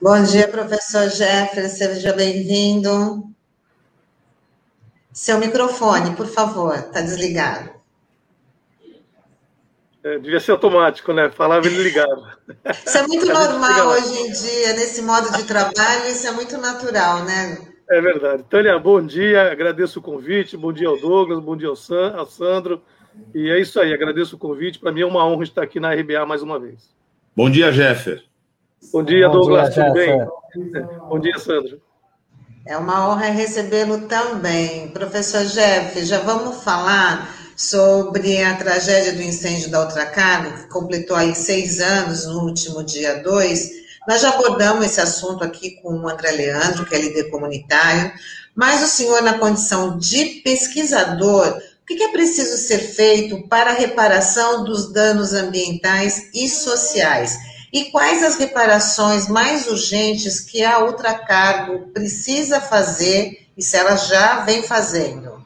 Bom dia, professor Jeffrey, seja bem-vindo. Seu microfone, por favor, está desligado. É, devia ser automático, né? Falava e ele ligava. Isso é muito normal hoje em dia, nesse modo de trabalho, isso é muito natural, né? É verdade. Tânia, bom dia, agradeço o convite, bom dia ao Douglas, bom dia ao, San, ao Sandro. E é isso aí, agradeço o convite. Para mim é uma honra estar aqui na RBA mais uma vez. Bom dia, Jeffer. Bom dia, Bom Douglas, dia, tudo bem? Bom dia, Sandro. É uma honra recebê-lo também. Professor Jeff, já vamos falar sobre a tragédia do incêndio da Ultracargo, que completou aí seis anos no último dia 2. Nós já abordamos esse assunto aqui com o André Leandro, que é líder comunitário, mas o senhor, na condição de pesquisador, o que é preciso ser feito para a reparação dos danos ambientais e sociais? E quais as reparações mais urgentes que a Ultracargo precisa fazer e se ela já vem fazendo?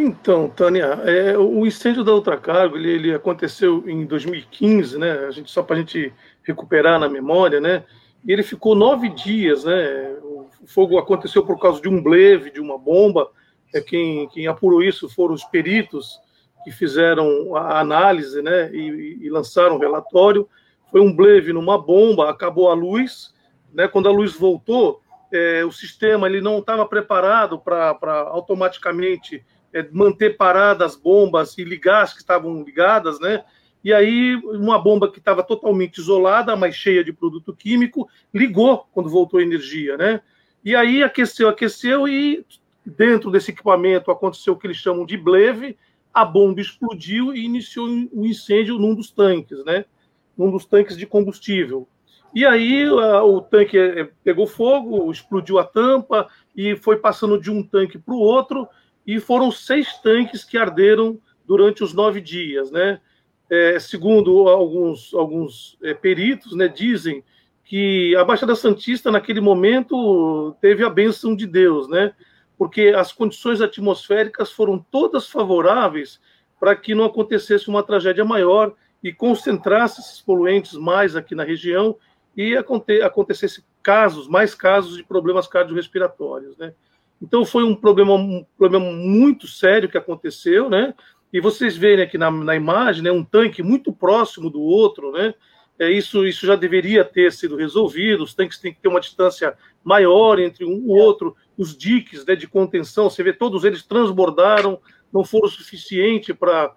Então, Tânia, é, o incêndio da Ultracargo ele, ele aconteceu em 2015, né? A gente só para a gente recuperar na memória, né? E ele ficou nove dias, né? O fogo aconteceu por causa de um bleve, de uma bomba. É quem, quem apurou isso foram os peritos que fizeram a análise né, e, e lançaram o relatório. Foi um bleve numa bomba, acabou a luz. Né, quando a luz voltou, é, o sistema ele não estava preparado para automaticamente manter paradas as bombas e ligar as que estavam ligadas, né? E aí, uma bomba que estava totalmente isolada, mas cheia de produto químico, ligou quando voltou a energia, né? E aí aqueceu, aqueceu, e dentro desse equipamento aconteceu o que eles chamam de bleve, a bomba explodiu e iniciou um incêndio num dos tanques, né? Num dos tanques de combustível. E aí o tanque é, pegou fogo, explodiu a tampa e foi passando de um tanque para o outro e foram seis tanques que arderam durante os nove dias, né? É, segundo alguns, alguns é, peritos, né, dizem que a Baixada Santista naquele momento teve a bênção de Deus, né? porque as condições atmosféricas foram todas favoráveis para que não acontecesse uma tragédia maior e concentrasse esses poluentes mais aqui na região e aconte acontecesse casos, mais casos de problemas cardiorrespiratórios, né? Então foi um problema, um problema muito sério que aconteceu, né? E vocês veem aqui na, na imagem, né, um tanque muito próximo do outro, né? É, isso, isso já deveria ter sido resolvido. Os tanques têm que ter uma distância maior entre um e outro os diques né, de contenção, você vê, todos eles transbordaram, não foram suficiente para.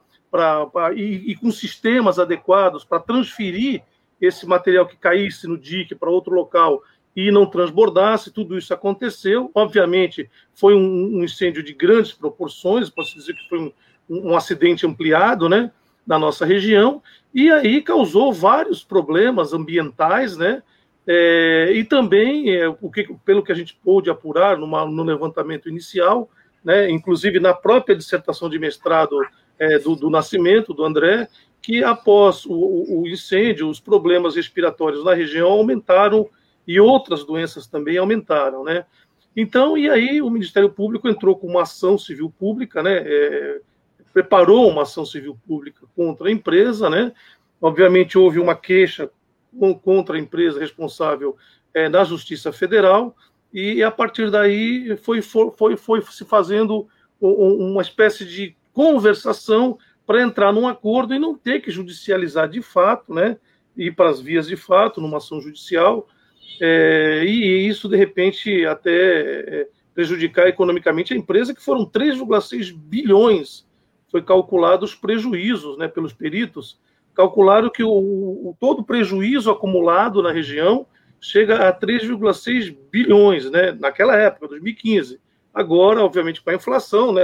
E, e com sistemas adequados para transferir esse material que caísse no dique para outro local e não transbordasse, tudo isso aconteceu. Obviamente, foi um, incêndio de grandes proporções, posso dizer que foi um, um, acidente ampliado, né, na nossa região, e aí causou vários problemas ambientais, né, é, e também, é, o que, pelo que a gente pôde apurar numa, no levantamento inicial, né, inclusive na própria dissertação de mestrado é, do, do, Nascimento, do André, que após o, o, incêndio, os problemas respiratórios na região aumentaram e outras doenças também aumentaram, né? Então, e aí o Ministério Público entrou com uma ação civil pública, né? É, preparou uma ação civil pública contra a empresa, né? Obviamente houve uma queixa contra a empresa responsável é, na Justiça Federal, e a partir daí foi, foi, foi se fazendo uma espécie de conversação para entrar num acordo e não ter que judicializar de fato, né, ir para as vias de fato, numa ação judicial, é, e isso, de repente, até é, prejudicar economicamente a empresa, que foram 3,6 bilhões, foi calculado os prejuízos né, pelos peritos, calcularam que o, o todo prejuízo acumulado na região chega a 3,6 bilhões, né, naquela época, 2015. Agora, obviamente, com a inflação, né,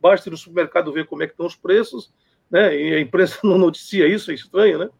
basta ir no supermercado ver como é que estão os preços, né, e a imprensa não noticia isso, é estranho, né,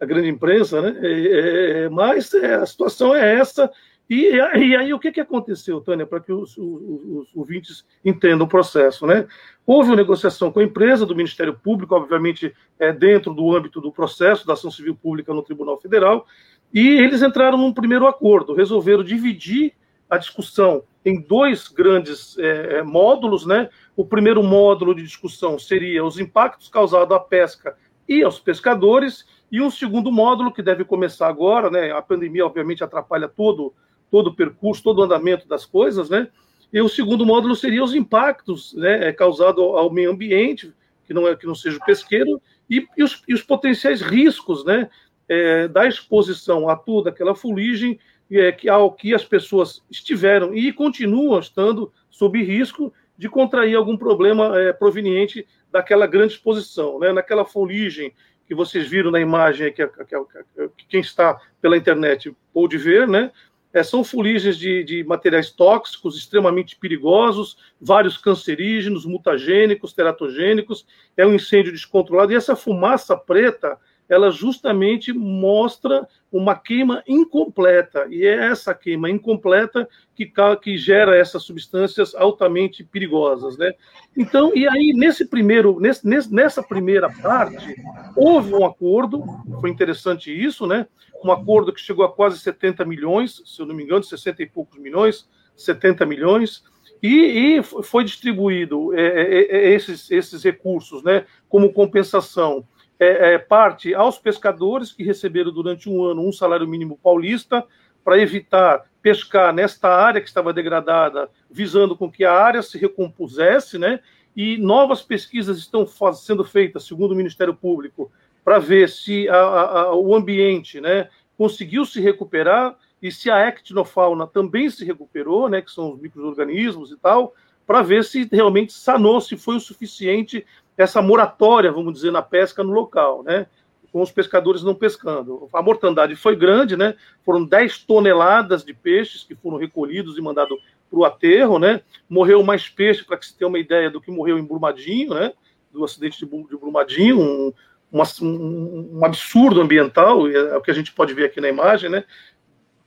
a grande imprensa, né, é, é, mas é, a situação é essa, e, e, aí, o que, que aconteceu, Tânia, para que os, os, os, ouvintes entendam o processo? Né? Houve uma negociação com a empresa do Ministério Público, obviamente, é, dentro do âmbito do processo da ação civil pública no Tribunal Federal, E eles entraram num primeiro acordo, resolveram dividir a discussão em dois grandes é, módulos, né? O primeiro módulo de discussão seria os impactos causados à pesca e aos pescadores, e um segundo módulo que deve começar agora, né? A pandemia obviamente atrapalha todo todo o percurso, todo o andamento das coisas, né? E o segundo módulo seria os impactos, né, causados ao meio ambiente, que não é que não seja o pesqueiro, e, e, os, e os, potenciais riscos, né, é, da exposição a toda aquela fuligem é, que ao que as pessoas estiveram e continuam estando sob risco de contrair algum problema é, proveniente daquela grande exposição, né? Naquela foligem que vocês viram na imagem que, que, que quem está pela internet pôde ver, né? É, são fuligens de, de, materiais tóxicos extremamente perigosos, vários cancerígenos, mutagênicos, teratogênicos. É um incêndio descontrolado e essa fumaça preta ela justamente mostra uma queima incompleta, e é essa queima incompleta que, que gera essas substâncias altamente perigosas, né? Então, e aí, nesse primeiro, nesse, nessa primeira parte, houve um acordo, foi interessante isso, né? Um acordo que chegou a quase 70 milhões, se eu não me engano, 60 e poucos milhões, 70 milhões, e, e foi distribuído é, é, é, esses, esses recursos, né, como compensação é, é, parte aos pescadores que receberam durante um ano um salário mínimo paulista para evitar pescar nesta área que estava degradada, visando com que a área se recompusesse, né? E novas pesquisas estão sendo feitas, segundo o Ministério Público, para ver se a, a, o ambiente, né, conseguiu se recuperar e se a ectinofauna também se recuperou, né, que são os microorganismos e tal, para ver se realmente sanou, se foi o suficiente essa moratória, vamos dizer, na pesca no local, né? Com os pescadores não pescando. A mortandade foi grande, né? Foram 10 toneladas de peixes que foram recolhidos e mandados para o aterro, né? Morreu mais peixe, para que se tenha uma ideia do que morreu em Brumadinho, né? Do acidente de Brumadinho, um, um, um absurdo ambiental, é o que a gente pode ver aqui na imagem, né?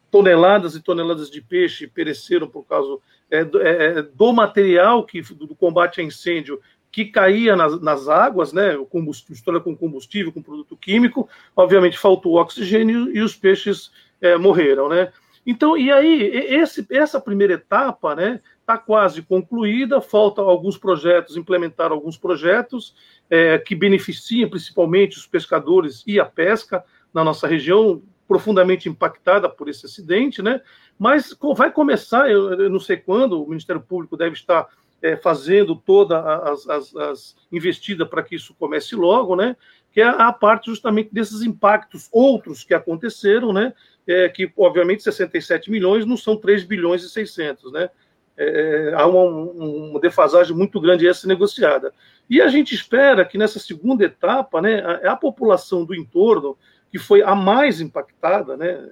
Toneladas e toneladas de peixe pereceram por causa é, é, do material que do combate a incêndio que caía nas, nas águas, né, mistura com combustível, com produto químico, obviamente faltou oxigênio e os peixes é, morreram, né? Então, e aí, esse, essa primeira etapa, né, está quase concluída, faltam alguns projetos, implementar alguns projetos é, que beneficiam principalmente os pescadores e a pesca na nossa região, profundamente impactada por esse acidente, né? Mas vai começar, eu, eu não sei quando, o Ministério Público deve estar é, fazendo toda as, as, as investidas para que isso comece logo, né? Que é a parte justamente desses impactos outros que aconteceram, né? É, que obviamente 67 milhões não são 3 bilhões e 600, né? É, há uma, uma, defasagem muito grande essa negociada. E a gente espera que nessa segunda etapa, né, a, a, população do entorno, que foi a mais impactada, né,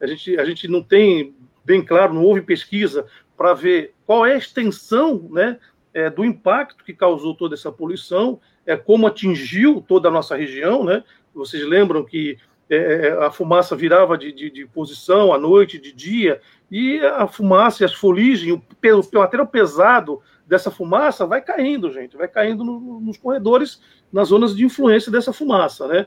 a gente, a gente não tem bem claro, não houve pesquisa para ver qual é a extensão né, é, do impacto que causou toda essa poluição, é, como atingiu toda a nossa região. Né? Vocês lembram que é, a fumaça virava de, de, de, posição à noite, de dia, e a fumaça e as foligens, o, o material pesado dessa fumaça vai caindo, gente, vai caindo no, nos corredores, nas zonas de influência dessa fumaça, né?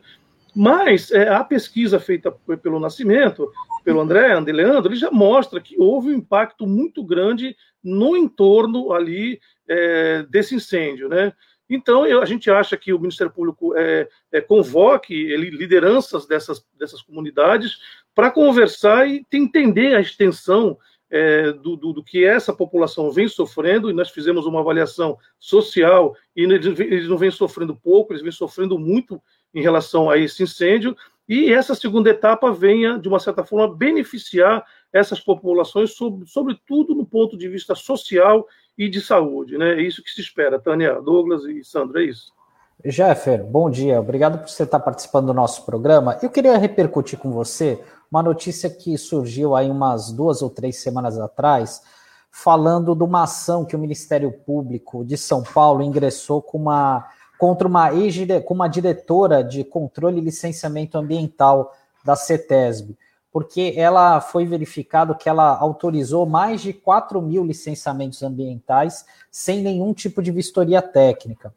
Mas é, a pesquisa feita pelo Nascimento, pelo André, André Leandro, ele já mostra que houve um impacto muito grande no entorno ali é, desse incêndio, né? Então, eu, a gente acha que o Ministério Público é, é, convoque ele, lideranças dessas, dessas comunidades para conversar e entender a extensão é, do, do, do, que essa população vem sofrendo, e nós fizemos uma avaliação social, e eles, eles não vêm sofrendo pouco, eles vêm sofrendo muito em relação a esse incêndio, e essa segunda etapa venha, de uma certa forma, beneficiar essas populações, sobre, sobretudo no ponto de vista social e de saúde. Né? É isso que se espera. Tânia, Douglas e Sandra, é isso. Jeffer, bom dia. Obrigado por você estar participando do nosso programa. Eu queria repercutir com você uma notícia que surgiu aí umas duas ou três semanas atrás, falando de uma ação que o Ministério Público de São Paulo ingressou com uma contra uma, com uma diretora de controle e licenciamento ambiental da CETESB, porque ela foi verificado que ela autorizou mais de 4 mil licenciamentos ambientais sem nenhum tipo de vistoria técnica.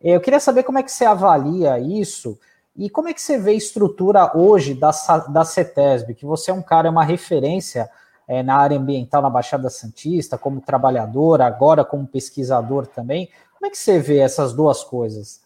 Eu queria saber como é que você avalia isso E como é que você vê a estrutura hoje da, da CETESB, que você é um cara, é uma referência é, na área ambiental na Baixada Santista, como trabalhador, agora como pesquisador também. Como é que você vê essas duas coisas?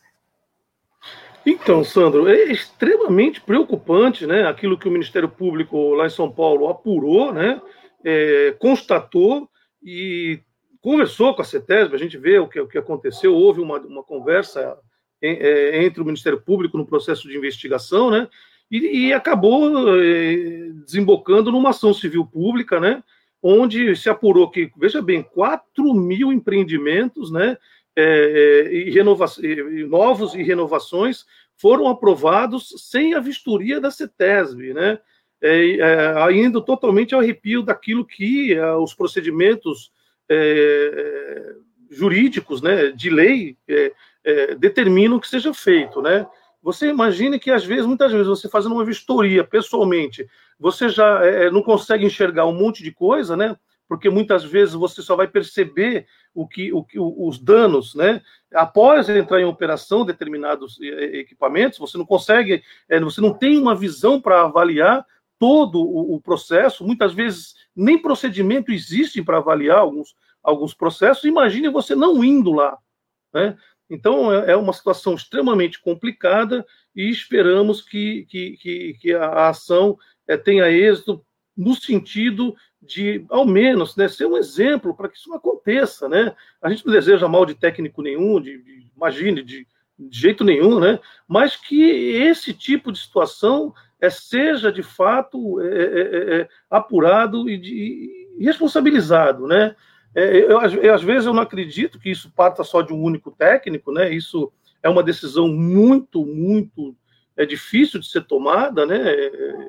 Então, Sandro, é extremamente preocupante, né? Aquilo que o Ministério Público lá em São Paulo apurou, né? É, constatou e conversou com a CETESB, a gente vê o que, o que aconteceu, houve uma, uma conversa é, entre o Ministério Público no processo de investigação, né? E, e acabou é, desembocando numa ação civil pública, né? Onde se apurou que, veja bem, 4 mil empreendimentos, né? É, e, renova e novos e renovações foram aprovados sem a vistoria da CETESB, né? É, é, indo totalmente ao arrepio daquilo que é, os procedimentos é, jurídicos, né, de lei, é, é, determinam que seja feito, né? Você imagine que às vezes, muitas vezes, você fazendo uma vistoria pessoalmente, você já não consegue enxergar um monte de coisa, né? Porque muitas vezes você só vai perceber o que, o os danos, né? Após entrar em operação determinados eh, eh, equipamentos, você não consegue, eh, você não tem uma visão para avaliar todo o, processo. Muitas vezes nem procedimento existe para avaliar alguns, alguns processos. Imagine você não indo lá, né? Então é, é uma situação extremamente complicada e esperamos que, que, que a ação tenha êxito no sentido de, ao menos, né, ser um exemplo para que isso não aconteça, né? A gente não deseja mal de técnico nenhum, de, de imagine, de, de, jeito nenhum, né? Mas que esse tipo de situação é, seja de fato é, é, é, é apurado e, de, e responsabilizado, né? É, eu, eu, às vezes eu não acredito que isso parta só de um único técnico, né? Isso é uma decisão muito, muito é difícil de ser tomada, né?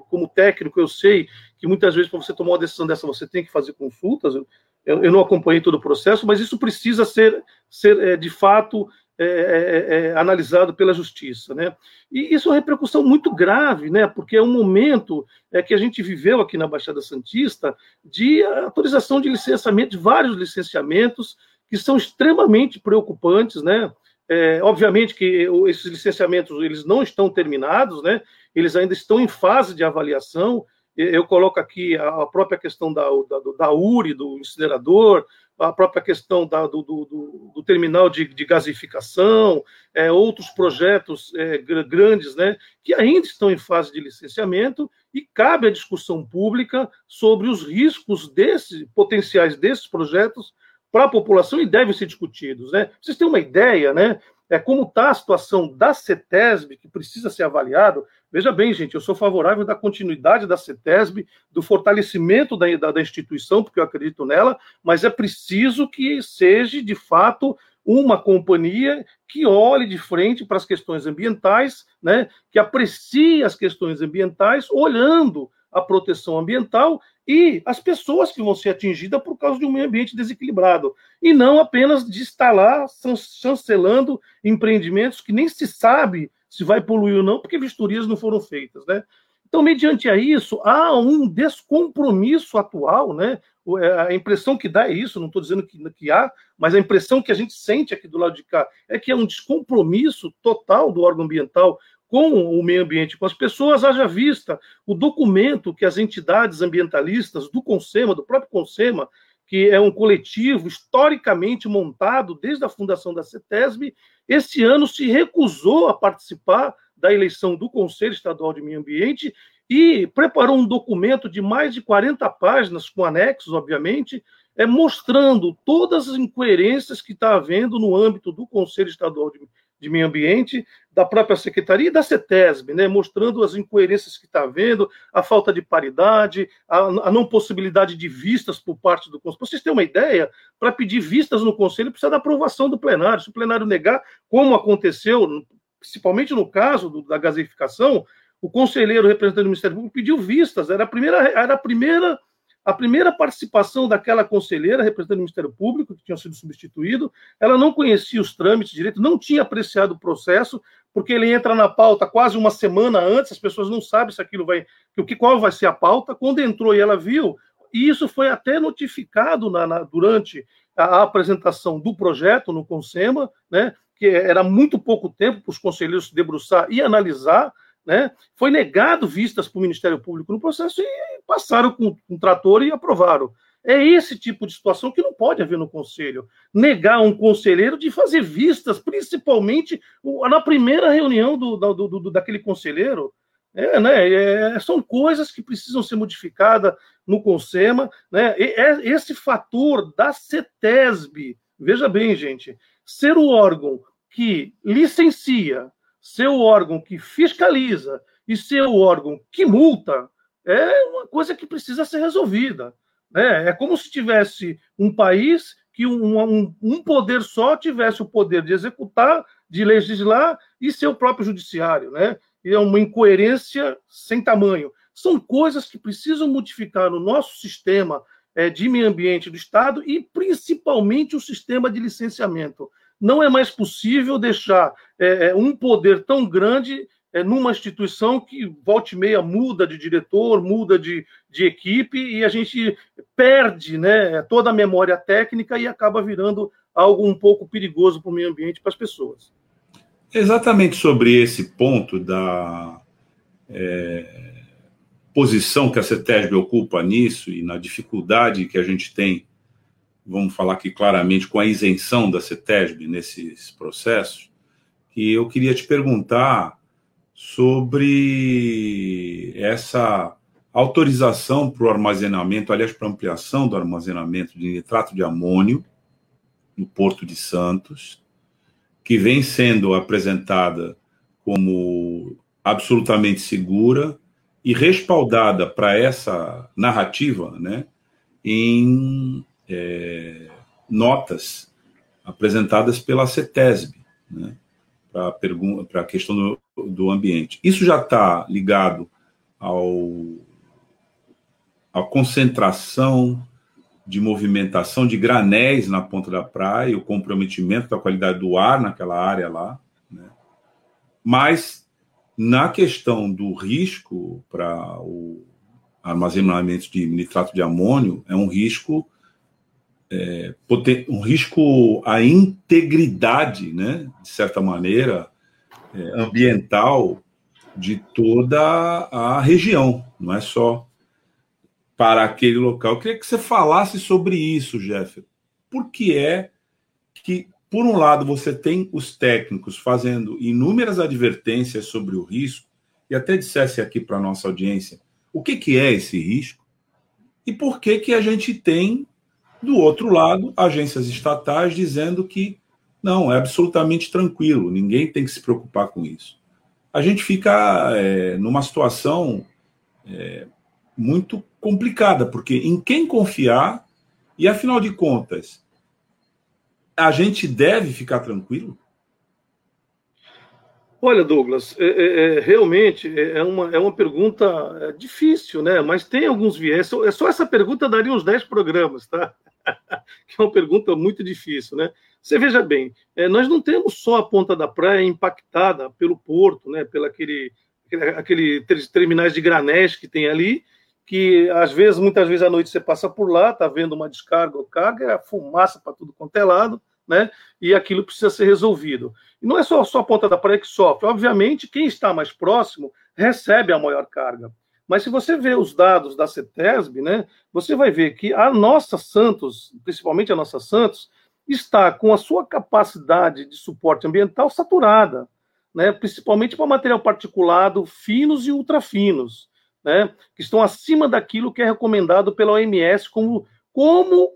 Como técnico, eu sei que muitas vezes, para você tomar uma decisão dessa, você tem que fazer consultas. Eu, eu não acompanhei todo o processo, mas isso precisa ser, ser é, de fato é, é, é, analisado pela justiça, né? E isso é uma repercussão muito grave, né? Porque é um momento é, que a gente viveu aqui na Baixada Santista de autorização de licenciamento, de vários licenciamentos que são extremamente preocupantes, né? É, obviamente que esses licenciamentos eles não estão terminados, né? Eles ainda estão em fase de avaliação. Eu coloco aqui a própria questão da, da, da URI, do incinerador, a própria questão da, do, do, do, terminal de, de gasificação, é, outros projetos é, grandes, né, que ainda estão em fase de licenciamento e cabe a discussão pública sobre os riscos desses potenciais desses projetos para a população e devem ser discutidos. Né? Vocês têm uma ideia, né? É como está a situação da CETESB, que precisa ser avaliado. Veja bem, gente, eu sou favorável da continuidade da CETESB, do fortalecimento da, da, da instituição, porque eu acredito nela, mas é preciso que seja, de fato, uma companhia que olhe de frente para as questões ambientais, né, que aprecie as questões ambientais, olhando a proteção ambiental e as pessoas que vão ser atingidas por causa de um meio ambiente desequilibrado, e não apenas de estar lá chancelando empreendimentos que nem se sabe se vai poluir ou não, porque vistorias não foram feitas, né? Então, mediante a isso, há um descompromisso atual, né? É, a impressão que dá é isso, não estou dizendo que, que há, mas a impressão que a gente sente aqui do lado de cá é que é um descompromisso total do órgão ambiental com o meio ambiente, com as pessoas, haja vista o documento que as entidades ambientalistas do CONSEMA, do próprio CONSEMA, que é um coletivo historicamente montado desde a fundação da CETESB, esse ano se recusou a participar da eleição do Conselho Estadual de Meio Ambiente e preparou um documento de mais de 40 páginas, com anexos, obviamente, é, mostrando todas as incoerências que está havendo no âmbito do Conselho Estadual de, de Meio Ambiente, da própria Secretaria e da CETESB, né, mostrando as incoerências que está havendo, a falta de paridade, a, a, não possibilidade de vistas por parte do Conselho. Para vocês terem uma ideia, para pedir vistas no Conselho precisa da aprovação do plenário. Se o plenário negar, como aconteceu, principalmente no caso do, da gasificação, o conselheiro representante do Ministério Público pediu vistas, era a primeira, era a primeira a primeira participação daquela conselheira, representante do Ministério Público, que tinha sido substituído, ela não conhecia os trâmites direito, não tinha apreciado o processo, porque ele entra na pauta quase uma semana antes, as pessoas não sabem se aquilo vai, o que qual vai ser a pauta. Quando entrou e ela viu, e isso foi até notificado na, na, durante a, a apresentação do projeto no Consema, né? que era muito pouco tempo para os conselheiros se debruçar e analisar, né? Foi negado vistas para o Ministério Público no processo e passaram com um trator e aprovaram. É esse tipo de situação que não pode haver no conselho. Negar um conselheiro de fazer vistas, principalmente na primeira reunião do, do, do daquele conselheiro. É, né, é, são coisas que precisam ser modificadas no Consema. Né, é, esse fator da CETESB, veja bem, gente, ser o órgão que licencia, ser o órgão que fiscaliza e ser o órgão que multa, é uma coisa que precisa ser resolvida. Né? É como se tivesse um país que um, um, um, poder só tivesse o poder de executar, de legislar e seu próprio judiciário. Né? E é uma incoerência sem tamanho. São coisas que precisam modificar no nosso sistema é, de meio ambiente do Estado e principalmente o sistema de licenciamento. Não é mais possível deixar é, é um poder tão grande é, numa instituição que volta e meia muda de diretor, muda de, de equipe e a gente perde né, toda a memória técnica e acaba virando algo um pouco perigoso para o meio ambiente para as pessoas. Exatamente sobre esse ponto da é, posição que a CETESB ocupa nisso e na dificuldade que a gente tem, vamos falar aqui claramente, com a isenção da CETESB nesses processos, que eu queria te perguntar sobre essa autorização para o armazenamento, aliás, para ampliação do armazenamento de nitrato de amônio no Porto de Santos, que vem sendo apresentada como absolutamente segura e respaldada para essa narrativa né, em é, notas apresentadas pela CETESB. Né? para a questão do, do ambiente. Isso já está ligado ao à concentração de movimentação de granéis na ponta da praia, o comprometimento da qualidade do ar naquela área lá, né? mas na questão do risco para o armazenamento de nitrato de amônio, é um risco é, um risco à integridade, né, de certa maneira, é, ambiental de toda a região, não é só para aquele local. Eu queria que você falasse sobre isso, Jeff. Por que é que, por um lado, você tem os técnicos fazendo inúmeras advertências sobre o risco, e até dissesse aqui para a nossa audiência o que, que é esse risco, e por que, que a gente tem do outro lado, agências estatais dizendo que não, é absolutamente tranquilo, ninguém tem que se preocupar com isso. A gente fica é, numa situação é, muito complicada, porque em quem confiar, e afinal de contas, a gente deve ficar tranquilo? Olha, Douglas, é, é, é realmente é, é uma, é uma pergunta é, difícil, né? Mas tem alguns viés. Só, só essa pergunta daria uns 10 programas, tá? que é uma pergunta muito difícil, né? Você veja bem, é, nós não temos só a ponta da praia impactada pelo porto, né? Pela aquele, aquele terminais de granéis que tem ali, que às vezes, muitas vezes à noite você passa por lá, tá vendo uma descarga ou carga, é fumaça para tudo quanto é lado, né? E aquilo precisa ser resolvido. E não é só, só a ponta da praia que sofre. Obviamente, quem está mais próximo recebe a maior carga. Mas se você vê os dados da CETESB, né, você vai ver que a nossa Santos, principalmente a nossa Santos, está com a sua capacidade de suporte ambiental saturada, né, principalmente para material particulado finos e ultrafinos, né, que estão acima daquilo que é recomendado pela OMS como, como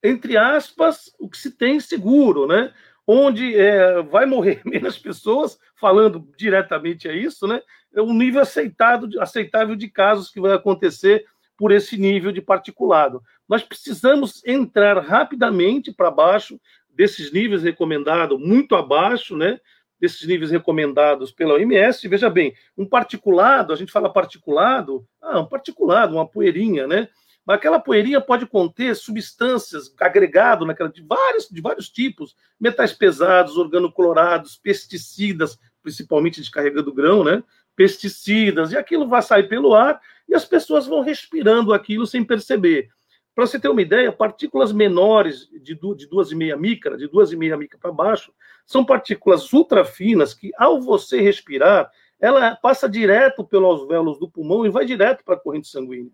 entre aspas, o que se tem seguro, né? Onde é, vai morrer menos pessoas, falando diretamente a isso, né? É um nível aceitado, aceitável de casos que vai acontecer por esse nível de particulado. Nós precisamos entrar rapidamente para baixo desses níveis recomendados, muito abaixo, né? Desses níveis recomendados pela OMS. Veja bem, um particulado, a gente fala particulado, ah, um particulado, uma poeirinha, né? Mas aquela poeirinha pode conter substâncias agregado naquela de vários, de vários tipos, metais pesados, organoclorados, pesticidas, principalmente descarregando grão, né? Pesticidas, e aquilo vai sair pelo ar e as pessoas vão respirando aquilo sem perceber. Para você ter uma ideia, partículas menores de 2,5 micra, de 2,5 micra para baixo, são partículas ultrafinas que, ao você respirar, ela passa direto pelos alvéolos do pulmão e vai direto para a corrente sanguínea.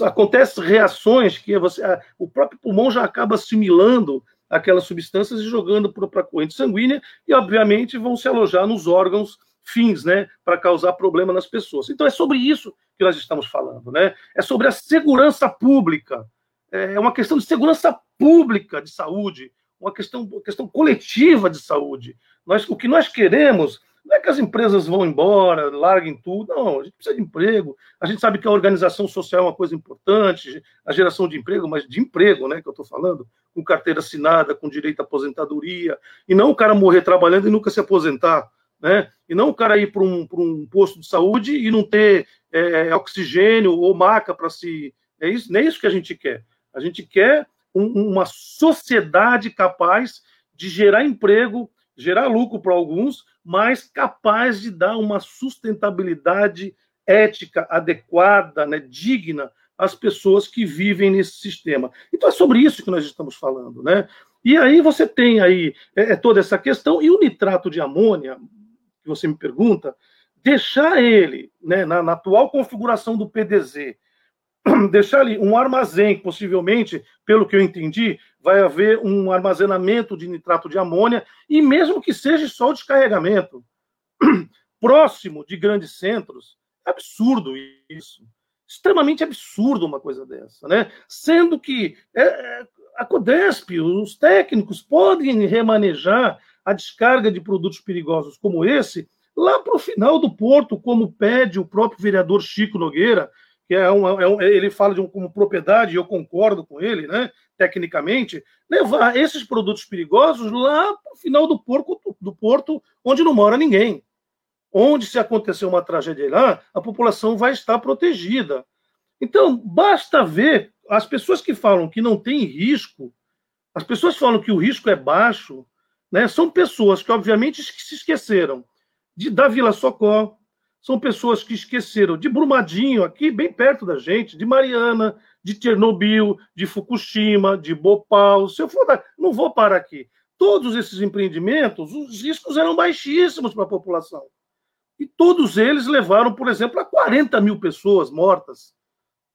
Acontecem reações que você, o próprio pulmão já acaba assimilando aquelas substâncias e jogando para a corrente sanguínea e, obviamente, vão se alojar nos órgãos fins, né, para causar problema nas pessoas. Então é sobre isso que nós estamos falando, né? É sobre a segurança pública. É uma questão de segurança pública de saúde, uma questão, uma questão coletiva de saúde. Nós, o que nós queremos não é que as empresas vão embora, larguem tudo. Não, a gente precisa de emprego. A gente sabe que a organização social é uma coisa importante, a geração de emprego, mas de emprego, né, que eu estou falando, com carteira assinada, com direito à aposentadoria, e não o cara morrer trabalhando e nunca se aposentar né? E não o cara ir para um, um posto de saúde e não ter é, oxigênio ou maca para se. É isso, nem isso que a gente quer. A gente quer um, uma sociedade capaz de gerar emprego, gerar lucro para alguns, mas capaz de dar uma sustentabilidade ética adequada, né, digna às pessoas que vivem nesse sistema. Então é sobre isso que nós estamos falando, né? E aí você tem aí é, é toda essa questão e o nitrato de amônia, que você me pergunta, deixar ele, né, na, na atual configuração do PDZ, deixar ali um armazém, possivelmente, pelo que eu entendi, vai haver um armazenamento de nitrato de amônia, e mesmo que seja só o descarregamento, próximo de grandes centros, é absurdo isso. Extremamente absurdo uma coisa dessa, né? Sendo que é, é a Codesp, os técnicos podem remanejar a descarga de produtos perigosos como esse lá para o final do porto, como pede o próprio vereador Chico Nogueira, que é, um, é um ele fala de um, como propriedade, e eu concordo com ele, né, tecnicamente, levar esses produtos perigosos lá para o final do porto, do porto, onde não mora ninguém. Onde, se acontecer uma tragédia lá, a população vai estar protegida. Então, basta ver as pessoas que falam que não tem risco, as pessoas que falam que o risco é baixo, né? São pessoas que, obviamente, se esqueceram de, da Vila Socó, são pessoas que esqueceram de Brumadinho, aqui bem perto da gente, de Mariana, de Chernobyl, de Fukushima, de Bhopal. Se eu for não vou parar aqui. Todos esses empreendimentos, os riscos eram baixíssimos para a população. E todos eles levaram, por exemplo, a 40 mil pessoas mortas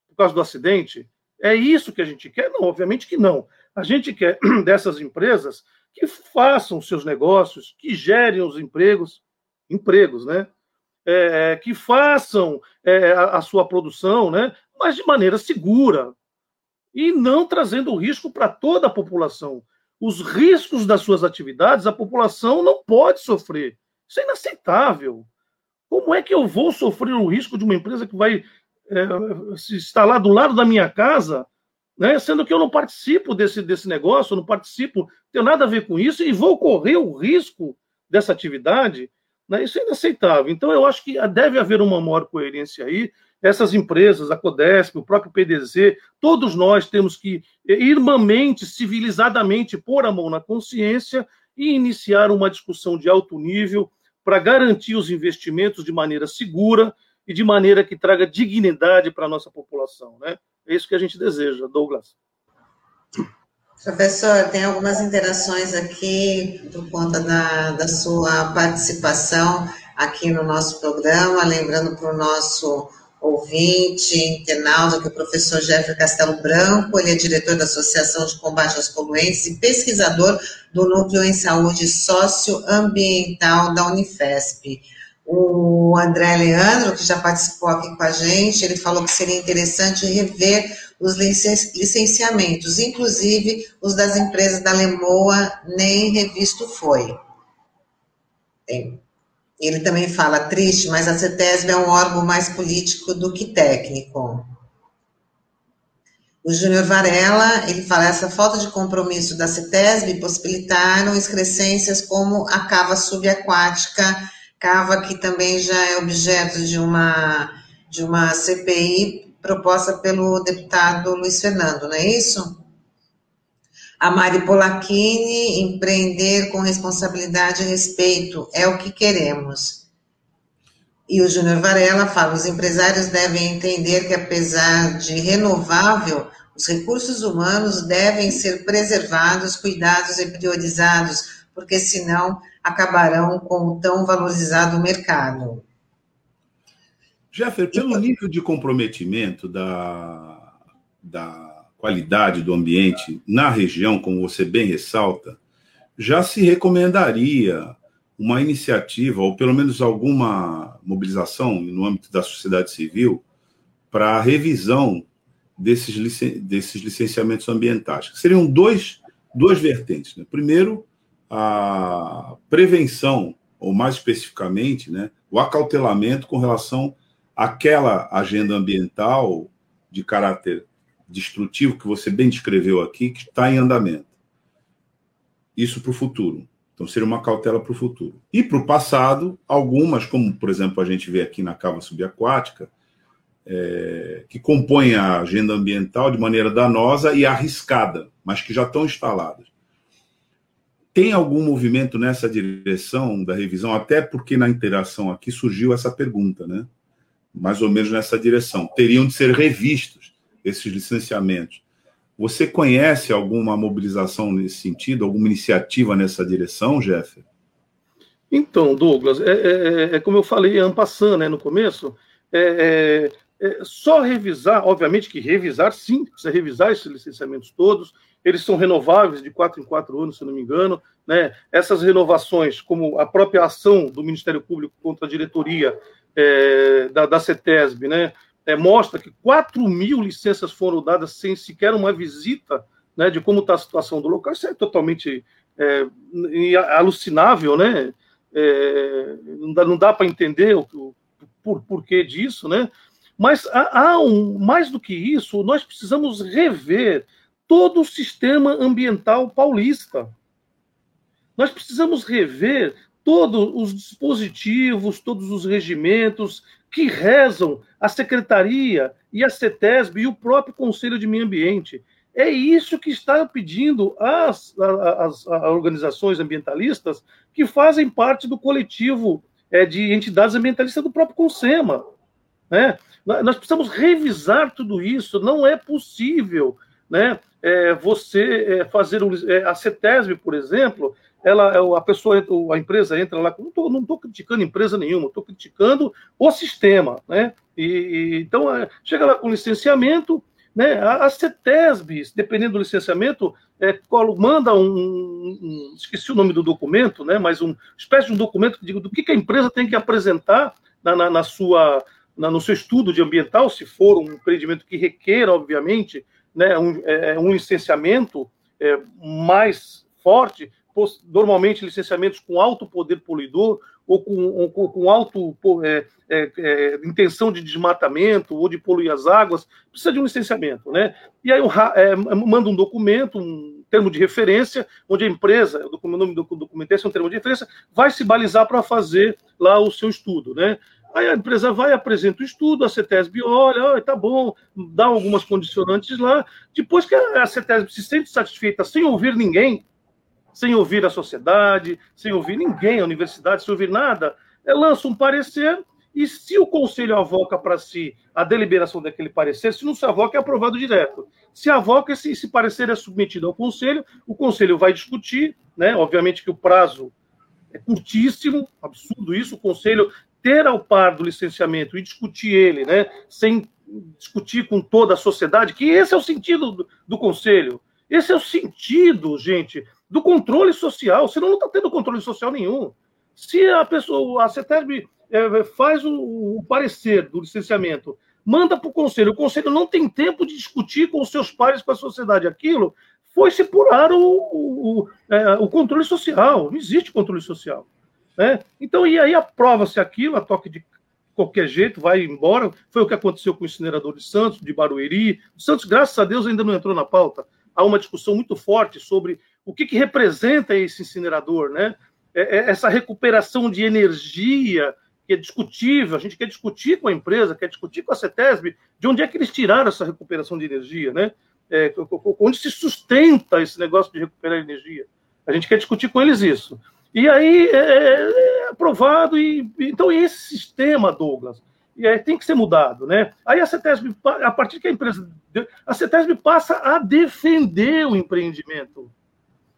por causa do acidente. É isso que a gente quer? Não, obviamente que não. A gente quer dessas empresas que façam seus negócios, que gerem os empregos, empregos, né? É, é, que façam é, a, a, sua produção, né? Mas de maneira segura e não trazendo risco para toda a população. Os riscos das suas atividades, a população não pode sofrer. Isso é inaceitável. Como é que eu vou sofrer o risco de uma empresa que vai é, se instalar do lado da minha casa né? sendo que eu não participo desse, desse negócio, não participo, tenho nada a ver com isso e vou correr o risco dessa atividade, né? isso é inaceitável. Então, eu acho que deve haver uma maior coerência aí. Essas empresas, a Codesp, o próprio PDZ, todos nós temos que irmãmente, civilizadamente, pôr a mão na consciência e iniciar uma discussão de alto nível para garantir os investimentos de maneira segura e de maneira que traga dignidade para a nossa população. Né? É isso que a gente deseja, Douglas. Professor, tem algumas interações aqui por conta da, da sua participação aqui no nosso programa, lembrando para o nosso ouvinte, internauta, que o professor Jeffrey Castelo Branco, ele é diretor da Associação de Combate às Poluentes e pesquisador do Núcleo em Saúde Socioambiental da Unifesp. O André Leandro, que já participou aqui com a gente, ele falou que seria interessante rever os licenciamentos, inclusive os das empresas da Lemoa, nem revisto foi. Ele também fala, triste, mas a CETESB é um órgão mais político do que técnico. O Júnior Varela, ele fala, essa falta de compromisso da CETESB possibilitaram excrescências como a cava subaquática Cava, que também já é objeto de uma, de uma CPI proposta pelo deputado Luiz Fernando, não é isso? A Mari Polacchini, empreender com responsabilidade e respeito, é o que queremos. E o Júnior Varela fala: os empresários devem entender que, apesar de renovável, Os recursos humanos devem ser preservados, cuidados e priorizados, porque senão acabarão com o tão valorizado mercado. Jeffer, pelo nível de comprometimento da, da qualidade do ambiente na região, como você bem ressalta, já se recomendaria uma iniciativa, ou pelo menos alguma mobilização no âmbito da sociedade civil, para a revisão desses, licen desses licenciamentos ambientais. Seriam dois, duas vertentes. Né? Primeiro, a prevenção, ou mais especificamente, né, o acautelamento com relação àquela agenda ambiental de caráter destrutivo que você bem descreveu aqui, que está em andamento. Isso para o futuro. Então, seria uma cautela para o futuro. E para o passado, algumas, como por exemplo a gente vê aqui na cava subaquática, é, que compõem a agenda ambiental de maneira danosa e arriscada, mas que já estão instaladas. Tem algum movimento nessa direção da revisão? Até porque na interação aqui surgiu essa pergunta, né? Mais ou menos nessa direção. Teriam de ser revistos esses licenciamentos. Você conhece alguma mobilização nesse sentido, alguma iniciativa nessa direção, Jeff? Então, Douglas, é, é, é, é como eu falei ano passando, né, no começo, é, é é, só revisar, obviamente que revisar, sim, precisa revisar esses licenciamentos todos, eles são renováveis de quatro em quatro anos, se não me engano, né? Essas renovações, como a própria ação do Ministério Público contra a diretoria é, da, da CETESB, né? É, mostra que 4 mil licenças foram dadas sem sequer uma visita né, de como está a situação do local. Isso é totalmente é, alucinável, né? É, não dá, dá para entender o, o por, porquê disso, né? Mas há, há um, mais do que isso, nós precisamos rever todo o sistema ambiental paulista. Nós precisamos rever todos os dispositivos, todos os regimentos que rezam a Secretaria e a CETESB e o próprio Conselho de Meio Ambiente. É isso que está pedindo as, as, as organizações ambientalistas que fazem parte do coletivo é, de entidades ambientalistas do próprio CONSEMA. Né? Nós precisamos revisar tudo isso. Não é possível né, é, você é, fazer um, é, a CETESB, por exemplo, ela, é, a pessoa, a empresa entra lá. Não estou criticando empresa nenhuma, estou criticando o sistema. Né? E, e então é, chega lá com licenciamento, né? A, a CETESB, dependendo do licenciamento, é, manda um, um, esqueci o nome do documento, né? Mas uma espécie de um documento que do que, que a empresa tem que apresentar na, na, na sua no seu estudo de ambiental, se for um empreendimento que requer, obviamente, né, um, é, é, um licenciamento mais forte, normalmente licenciamentos com alto poder poluidor ou com, ou com alto é, é, é, intenção de desmatamento ou de poluir as águas, precisa de um licenciamento, né? E aí é, manda um documento, um termo de referência, onde a empresa, o nome do documento é um termo de referência, vai se balizar para fazer lá o seu estudo, né? Aí a empresa vai, apresenta o estudo, a CETESB olha, oh, tá bom, dá algumas condicionantes lá. Depois que a CETESB se sente satisfeita sem ouvir ninguém, sem ouvir a sociedade, sem ouvir ninguém, a universidade, sem ouvir nada, ela lança um parecer e se o conselho avoca para si a deliberação daquele parecer, se não se avoca, é aprovado direto. Se avoca, esse, esse parecer é submetido ao conselho, o conselho vai discutir, né? Obviamente que o prazo é curtíssimo, absurdo isso, o conselho ter ao par do licenciamento e discutir ele, né, sem discutir com toda a sociedade, que esse é o sentido do, do conselho. Esse é o sentido, gente, do controle social. Senão não está tendo controle social nenhum. Se a pessoa, a CETESB é, faz o, o, parecer do licenciamento, manda para o conselho, o conselho não tem tempo de discutir com os seus pares, com a sociedade aquilo, foi se purar o, o, é, o controle social. Não existe controle social. Né? Então, e aí aprova-se aquilo, a toque de qualquer jeito, vai embora. Foi o que aconteceu com o incinerador de Santos, de Barueri. O Santos, graças a Deus, ainda não entrou na pauta. Há uma discussão muito forte sobre o que, que representa esse incinerador, né? É, é essa recuperação de energia que é discutível, a gente quer discutir com a empresa, quer discutir com a CETESB, de onde é que eles tiraram essa recuperação de energia, né? É, onde se sustenta esse negócio de recuperar energia? A gente quer discutir com eles isso. E aí é, é, é aprovado. E, então, esse sistema, Douglas, é, tem que ser mudado, né? Aí a CETESB, a partir que a empresa, a CETESB passa a defender o empreendimento,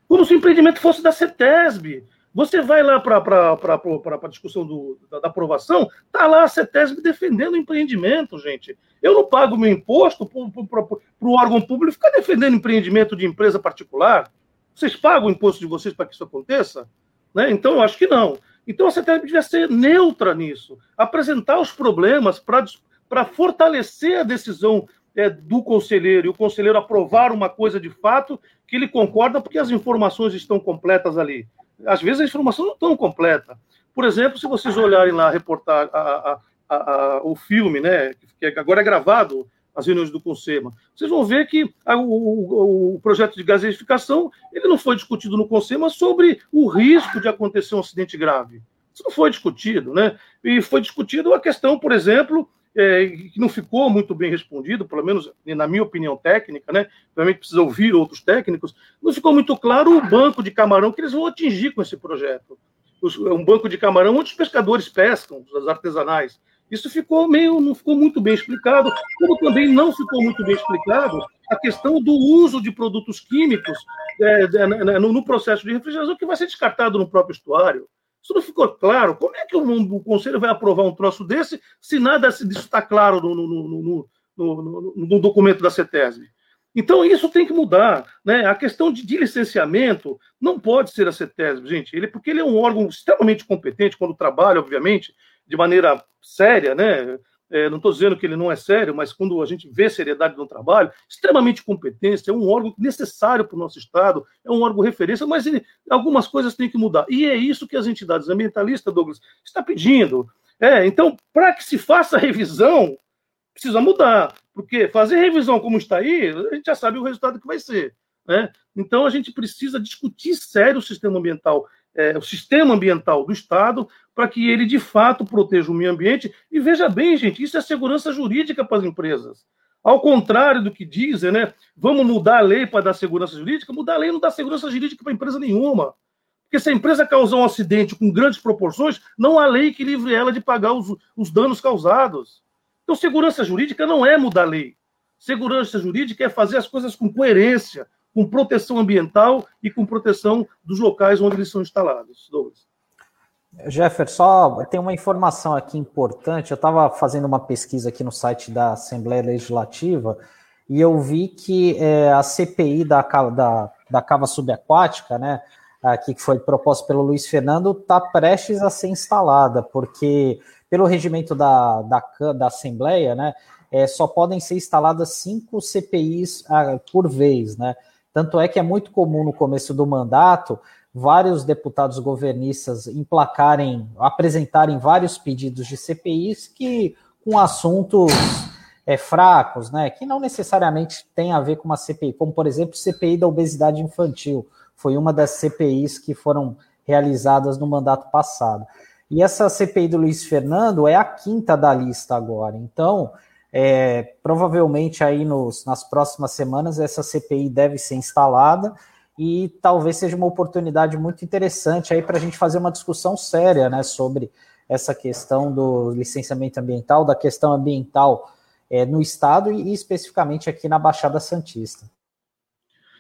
como se o empreendimento fosse da CETESB. Você vai lá para a discussão do, da, da, aprovação, está lá a CETESB defendendo o empreendimento, gente. Eu não pago meu imposto para o órgão público ficar defendendo empreendimento de empresa particular. Vocês pagam o imposto de vocês para que isso aconteça? Né? Então, eu acho que não. Então, a CETESB devia ser neutra nisso, apresentar os problemas para fortalecer a decisão é, do conselheiro e o conselheiro aprovar uma coisa de fato que ele concorda porque as informações estão completas ali às vezes a informação não é tão completa. Por exemplo, se vocês olharem lá reportar a, a, a, o filme, né, que agora é gravado, as reuniões do Consema, vocês vão ver que o, o, o, projeto de gaseificação ele não foi discutido no Consema sobre o risco de acontecer um acidente grave. Isso não foi discutido, né? E foi discutido a questão, por exemplo, é, que não ficou muito bem respondido, pelo menos na minha opinião técnica, né? Realmente precisa ouvir outros técnicos. Não ficou muito claro o banco de camarão que eles vão atingir com esse projeto. É um banco de camarão onde os pescadores pescam, os artesanais. Isso ficou meio, não ficou muito bem explicado, como também não ficou muito bem explicado a questão do uso de produtos químicos é, no, no processo de refrigeração que vai ser descartado no próprio estuário. Isso não ficou claro. Como é que o, o Conselho vai aprovar um troço desse se nada disso está claro no, no, no, no, documento da CETESB? Então, isso tem que mudar. Né? A questão de, de, licenciamento não pode ser a CETESB, gente, ele, porque ele é um órgão extremamente competente quando trabalha, obviamente, de maneira séria, né? É, não estou dizendo que ele não é sério, mas quando a gente vê seriedade no trabalho, extremamente competência, é um órgão necessário para o nosso Estado, é um órgão referência, mas ele, algumas coisas têm que mudar. E é isso que as entidades ambientalistas, Douglas, está pedindo. É, então, para que se faça a revisão, precisa mudar. Porque fazer revisão como está aí, a gente já sabe o resultado que vai ser. Né? Então, a gente precisa discutir sério o sistema ambiental é, o sistema ambiental do Estado para que ele, de fato, proteja o meio ambiente. E veja bem, gente, isso é segurança jurídica para as empresas. Ao contrário do que dizem, né? Vamos mudar a lei para dar segurança jurídica. Mudar a lei não dá segurança jurídica para empresa nenhuma. Porque se a empresa causar um acidente com grandes proporções, não há lei que livre ela de pagar os, os danos causados. Então, segurança jurídica não é mudar a lei. Segurança jurídica é fazer as coisas com coerência, com proteção ambiental e com proteção dos locais onde eles são instalados. Douglas. Jefferson, só tem uma informação aqui importante. Eu estava fazendo uma pesquisa aqui no site da Assembleia Legislativa e eu vi que é, a CPI da, da, da cava subaquática, né, aqui que foi proposta pelo Luiz Fernando, está prestes a ser instalada, porque pelo regimento da, da, da Assembleia, né, é, só podem ser instaladas cinco CPIs ah, por vez, né? Tanto é que é muito comum no começo do mandato vários deputados governistas emplacarem, apresentarem vários pedidos de CPIs que com assuntos é, fracos, né, que não necessariamente tem a ver com uma CPI, como por exemplo CPI da obesidade infantil, foi uma das CPIs que foram realizadas no mandato passado. E essa CPI do Luiz Fernando é a quinta da lista agora. Então, é, provavelmente aí nos, nas próximas semanas essa CPI deve ser instalada e talvez seja uma oportunidade muito interessante aí para a gente fazer uma discussão séria né, sobre essa questão do licenciamento ambiental, da questão ambiental é, no Estado e, especificamente aqui na Baixada Santista.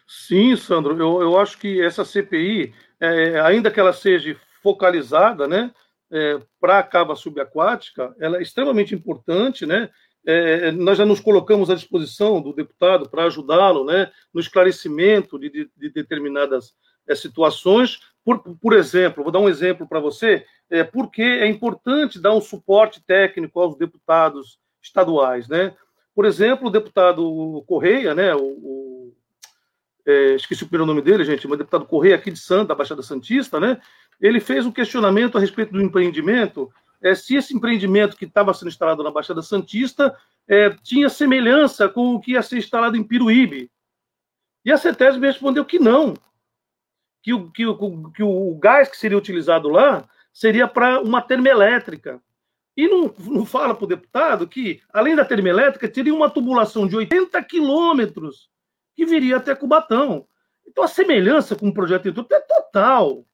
Sim, Sandro, eu, eu acho que essa CPI, é, ainda que ela seja focalizada né, é, para a cava subaquática, ela é extremamente importante, né? É, nós já nos colocamos à disposição do deputado para ajudá-lo né, no esclarecimento de, de, de determinadas é, situações. Por, por exemplo, vou dar um exemplo para você, é, porque é importante dar um suporte técnico aos deputados estaduais. Né? Por exemplo, o deputado Correia, né, o, o é, esqueci o primeiro nome dele, gente, mas o deputado Correia aqui de Santa, da Baixada Santista, né, ele fez um questionamento a respeito do empreendimento é, se esse empreendimento que estava sendo instalado na Baixada Santista é, tinha semelhança com o que ia ser instalado em Piruíbe. E a CETESB respondeu que não, que o, que, o, que o gás que seria utilizado lá seria para uma termoelétrica. E não, não fala para o deputado que, além da termoelétrica, teria uma tubulação de 80 quilômetros que viria até Cubatão. Então a semelhança com o projeto em é total.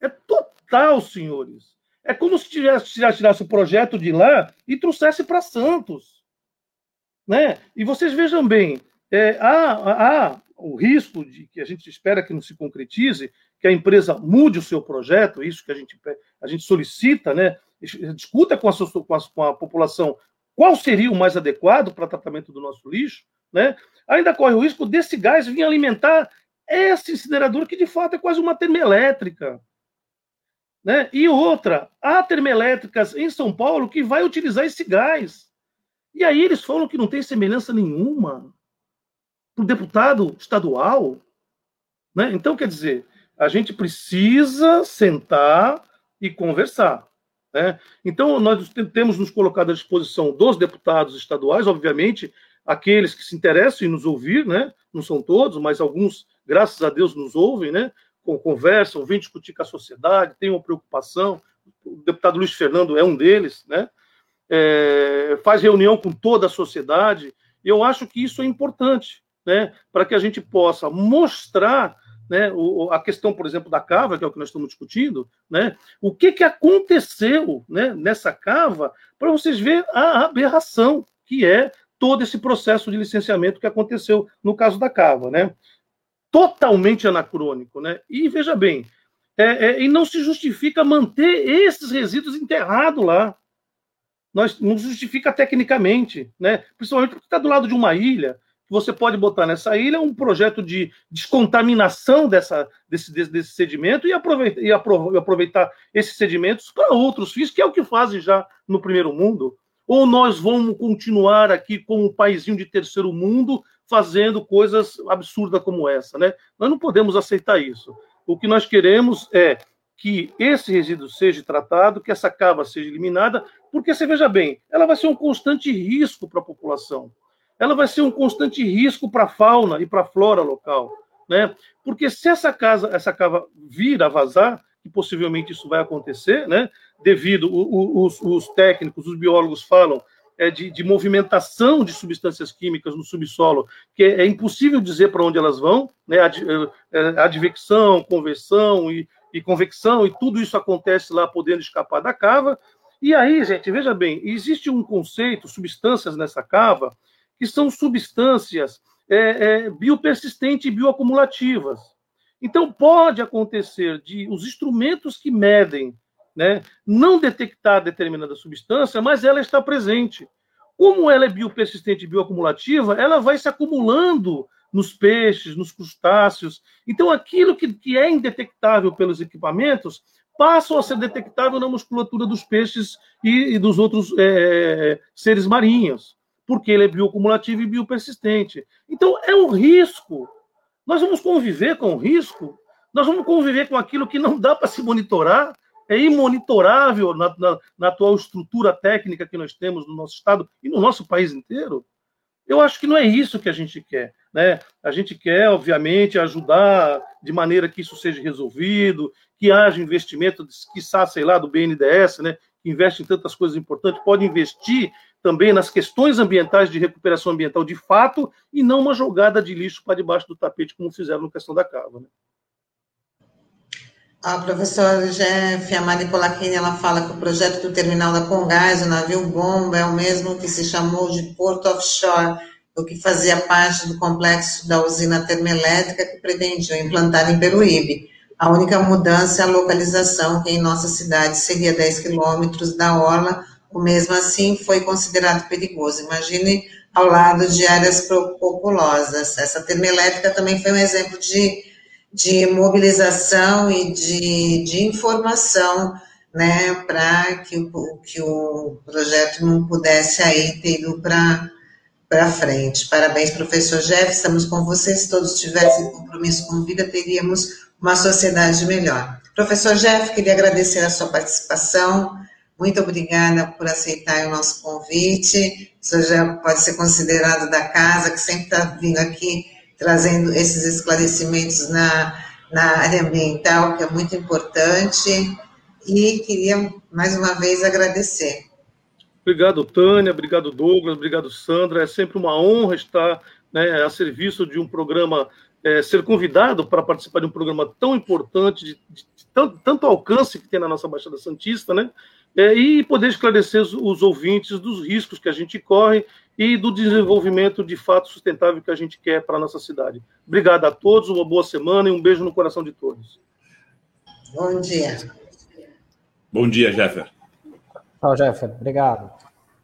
É total, senhores. É como se tivesse, tirasse o projeto de lá e trouxesse para Santos. Né? E vocês vejam bem, é, há, há o risco de que a gente espera que não se concretize, que a empresa mude o seu projeto, isso que a gente, a gente solicita, né? discuta com a, com a, com a população qual seria o mais adequado para tratamento do nosso lixo, né? ainda corre o risco desse gás vir alimentar essa incineradora, que de fato é quase uma termoelétrica. Né? E outra, há termoelétricas em São Paulo que vai utilizar esse gás. E aí eles falam que não tem semelhança nenhuma para o deputado estadual. Né? Então, quer dizer, a gente precisa sentar e conversar. Né? Então, nós temos nos colocado à disposição dos deputados estaduais, obviamente, aqueles que se interessam em nos ouvir, né? não são todos, mas alguns, graças a Deus, nos ouvem, né? Conversam, vêm discutir com a sociedade, têm uma preocupação. O deputado Luiz Fernando é um deles, né? É, faz reunião com toda a sociedade. Eu acho que isso é importante, né? para que a gente possa mostrar né, o, a questão, por exemplo, da cava, que é o que nós estamos discutindo, né, o que, que aconteceu né, nessa cava, para vocês verem a aberração que é todo esse processo de licenciamento que aconteceu no caso da cava. Né? Totalmente anacrônico. Né? E veja bem, é, é, e não se justifica manter esses resíduos enterrados lá. Nós, não justifica tecnicamente, né? principalmente porque está do lado de uma ilha você pode botar nessa ilha um projeto de descontaminação dessa, desse, desse, desse sedimento e aproveitar, e aproveitar esses sedimentos para outros fins, que é o que fazem já no primeiro mundo. Ou nós vamos continuar aqui como um paísinho de terceiro mundo fazendo coisas absurdas como essa, né? Nós não podemos aceitar isso. O que nós queremos é que esse resíduo seja tratado, que essa cava seja eliminada, porque você veja bem, ela vai ser um constante risco para a população ela vai ser um constante risco para a fauna e para a flora local, né? Porque se essa casa, essa cava vir a vazar, que possivelmente isso vai acontecer, né? Devido os, os técnicos, os biólogos falam de, de, movimentação de substâncias químicas no subsolo, que é, é impossível dizer para onde elas vão, né? Ad, é, é, advecção, conversão e, e convecção, e tudo isso acontece lá podendo escapar da cava. E aí, gente, veja bem, existe um conceito, substâncias nessa cava, que são substâncias é, é, biopersistentes e bioacumulativas. Então, pode acontecer de os instrumentos que medem né, não detectar determinada substância, mas ela está presente. Como ela é biopersistente e bioacumulativa, ela vai se acumulando nos peixes, nos crustáceos. Então, aquilo que, que é indetectável pelos equipamentos passa a ser detectável na musculatura dos peixes e, e dos outros é, seres marinhos porque ele é bioacumulativo e biopersistente. Então, é um risco. Nós vamos conviver com o risco, nós vamos conviver com aquilo que não dá para se monitorar, é imonitorável na, na, na, atual estrutura técnica que nós temos no nosso Estado e no nosso país inteiro. Eu acho que não é isso que a gente quer. Né? A gente quer, obviamente, ajudar de maneira que isso seja resolvido, que haja investimento, quiçá, sei lá, do BNDES, né? que investe em tantas coisas importantes, pode investir também nas questões ambientais de recuperação ambiental de fato e não uma jogada de lixo para debaixo do tapete, como fizeram na questão da cava. Né? A professora Jeff, a Mari Polacchini, ela fala que o projeto do terminal da Congás, o navio bomba, é o mesmo que se chamou de Porto Offshore, o que fazia parte do complexo da usina termoelétrica que pretendiam implantar em Peruíbe. A única mudança é a localização, que em nossa cidade seria 10 quilômetros da orla, o mesmo assim foi considerado perigoso. Imagine ao lado de áreas populosas. Essa termoelétrica também foi um exemplo de, de mobilização e de, de informação, né, para que, o, que o projeto não pudesse aí ter ido para para frente. Parabéns, professor Jeff, estamos com vocês. Se todos tivessem compromisso com vida, teríamos uma sociedade melhor. Professor Jeff, queria agradecer a sua participação. Muito obrigada por aceitar o nosso convite. O senhor já pode ser considerado da casa, que sempre está vindo aqui trazendo esses esclarecimentos na, na área ambiental, que é muito importante. E queria, mais uma vez, agradecer. Obrigado, Tânia. Obrigado, Douglas. Obrigado, Sandra. É sempre uma honra estar né, a serviço de um programa, é, ser convidado para participar de um programa tão importante, de, de tanto, tanto alcance que tem na nossa Baixada Santista, né? É, e poder esclarecer os, os, ouvintes dos riscos que a gente corre e do desenvolvimento de fato sustentável que a gente quer para a nossa cidade. Obrigado a todos, uma boa semana e um beijo no coração de todos. Bom dia. Bom dia, Jeffer. Tchau, Jeffer. Obrigado.